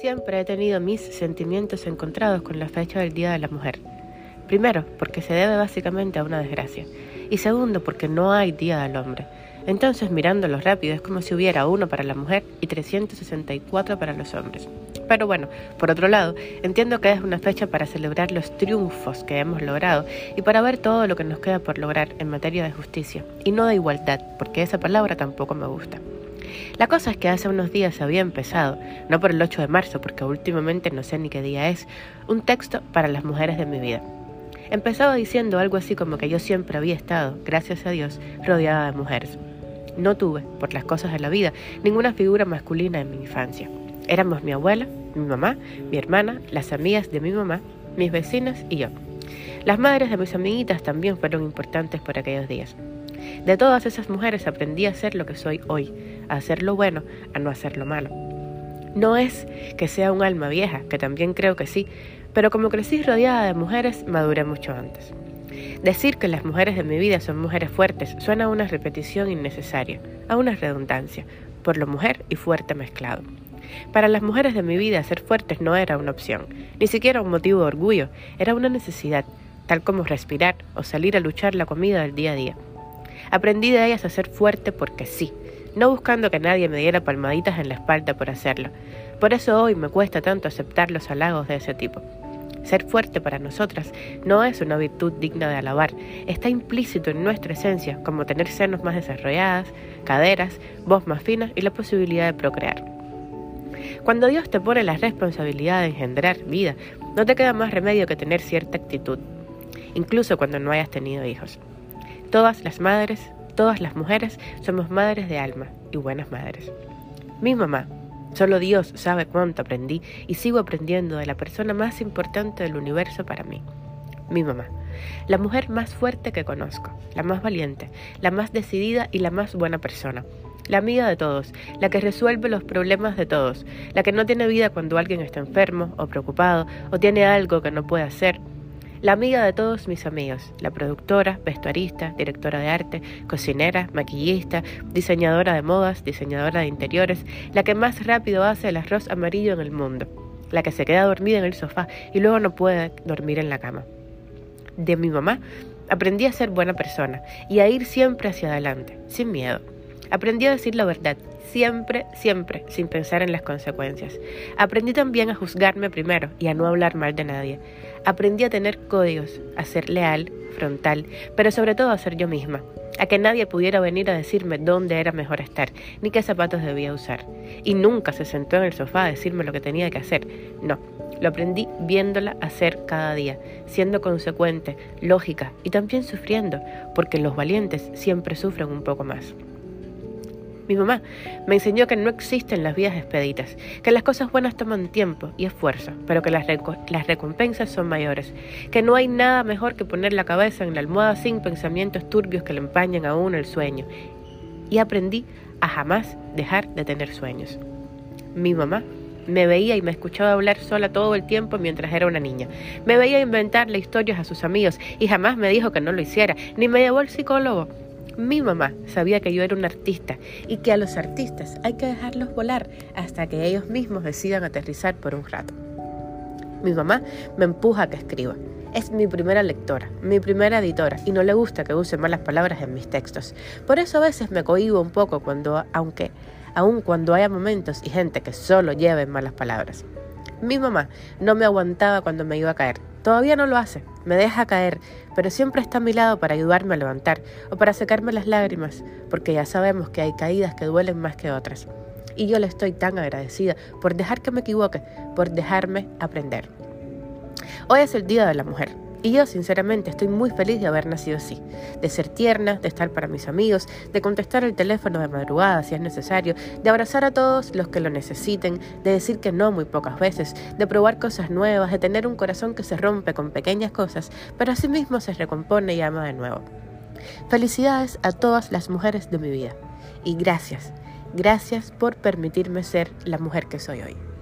Siempre he tenido mis sentimientos encontrados con la fecha del Día de la Mujer. Primero, porque se debe básicamente a una desgracia. Y segundo, porque no hay Día del Hombre. Entonces, mirándolo rápido, es como si hubiera uno para la mujer y 364 para los hombres. Pero bueno, por otro lado, entiendo que es una fecha para celebrar los triunfos que hemos logrado y para ver todo lo que nos queda por lograr en materia de justicia, y no de igualdad, porque esa palabra tampoco me gusta. La cosa es que hace unos días había empezado, no por el 8 de marzo, porque últimamente no sé ni qué día es, un texto para las mujeres de mi vida. Empezaba diciendo algo así como que yo siempre había estado, gracias a Dios, rodeada de mujeres. No tuve, por las cosas de la vida, ninguna figura masculina en mi infancia. Éramos mi abuela, mi mamá, mi hermana, las amigas de mi mamá, mis vecinas y yo. Las madres de mis amiguitas también fueron importantes por aquellos días. De todas esas mujeres aprendí a ser lo que soy hoy, a hacer lo bueno, a no hacer lo malo. No es que sea un alma vieja, que también creo que sí, pero como crecí rodeada de mujeres, maduré mucho antes. Decir que las mujeres de mi vida son mujeres fuertes suena a una repetición innecesaria, a una redundancia, por lo mujer y fuerte mezclado. Para las mujeres de mi vida ser fuertes no era una opción, ni siquiera un motivo de orgullo, era una necesidad, tal como respirar o salir a luchar la comida del día a día. Aprendí de ellas a ser fuerte porque sí, no buscando que nadie me diera palmaditas en la espalda por hacerlo. Por eso hoy me cuesta tanto aceptar los halagos de ese tipo. Ser fuerte para nosotras no es una virtud digna de alabar, está implícito en nuestra esencia, como tener senos más desarrolladas, caderas, voz más fina y la posibilidad de procrear. Cuando Dios te pone la responsabilidad de engendrar vida, no te queda más remedio que tener cierta actitud, incluso cuando no hayas tenido hijos. Todas las madres, todas las mujeres somos madres de alma y buenas madres. Mi mamá, solo Dios sabe cuánto aprendí y sigo aprendiendo de la persona más importante del universo para mí. Mi mamá, la mujer más fuerte que conozco, la más valiente, la más decidida y la más buena persona. La amiga de todos, la que resuelve los problemas de todos, la que no tiene vida cuando alguien está enfermo o preocupado o tiene algo que no puede hacer la amiga de todos mis amigos, la productora, vestuarista, directora de arte, cocinera, maquillista, diseñadora de modas, diseñadora de interiores, la que más rápido hace el arroz amarillo en el mundo, la que se queda dormida en el sofá y luego no puede dormir en la cama. De mi mamá aprendí a ser buena persona y a ir siempre hacia adelante, sin miedo. Aprendí a decir la verdad, siempre, siempre, sin pensar en las consecuencias. Aprendí también a juzgarme primero y a no hablar mal de nadie. Aprendí a tener códigos, a ser leal, frontal, pero sobre todo a ser yo misma, a que nadie pudiera venir a decirme dónde era mejor estar, ni qué zapatos debía usar. Y nunca se sentó en el sofá a decirme lo que tenía que hacer. No, lo aprendí viéndola hacer cada día, siendo consecuente, lógica y también sufriendo, porque los valientes siempre sufren un poco más. Mi mamá me enseñó que no existen las vidas expeditas, que las cosas buenas toman tiempo y esfuerzo, pero que las, recompensas son mayores, que no hay nada mejor que poner la cabeza en la almohada sin pensamientos turbios que le empañan a uno el sueño. Y aprendí a jamás dejar de tener sueños. Mi mamá me veía y me escuchaba hablar sola todo el tiempo mientras era una niña. Me veía inventarle historias a sus amigos y jamás me dijo que no lo hiciera, ni me llevó al psicólogo. Mi mamá sabía que yo era un artista y que a los artistas hay que dejarlos volar hasta que ellos mismos decidan aterrizar por un rato. Mi mamá me empuja a que escriba. Es mi primera lectora, mi primera editora y no le gusta que use malas palabras en mis textos. Por eso a veces me cohibo un poco cuando, aunque, aun cuando haya momentos y gente que solo lleve malas palabras. Mi mamá no me aguantaba cuando me iba a caer. Todavía no lo hace, me deja caer, pero siempre está a mi lado para ayudarme a levantar o para secarme las lágrimas, porque ya sabemos que hay caídas que duelen más que otras. Y yo le estoy tan agradecida por dejar que me equivoque, por dejarme aprender. Hoy es el Día de la Mujer y yo sinceramente estoy muy feliz de haber nacido así, de ser tierna, de estar para mis amigos, de contestar el teléfono de madrugada si es necesario, de abrazar a todos los que lo necesiten, de decir que no muy pocas veces, de probar cosas nuevas, de tener un corazón que se rompe con pequeñas cosas, pero mismo se recompone y ama de nuevo. Felicidades a todas las mujeres de mi vida y gracias, gracias por permitirme ser la mujer que soy hoy.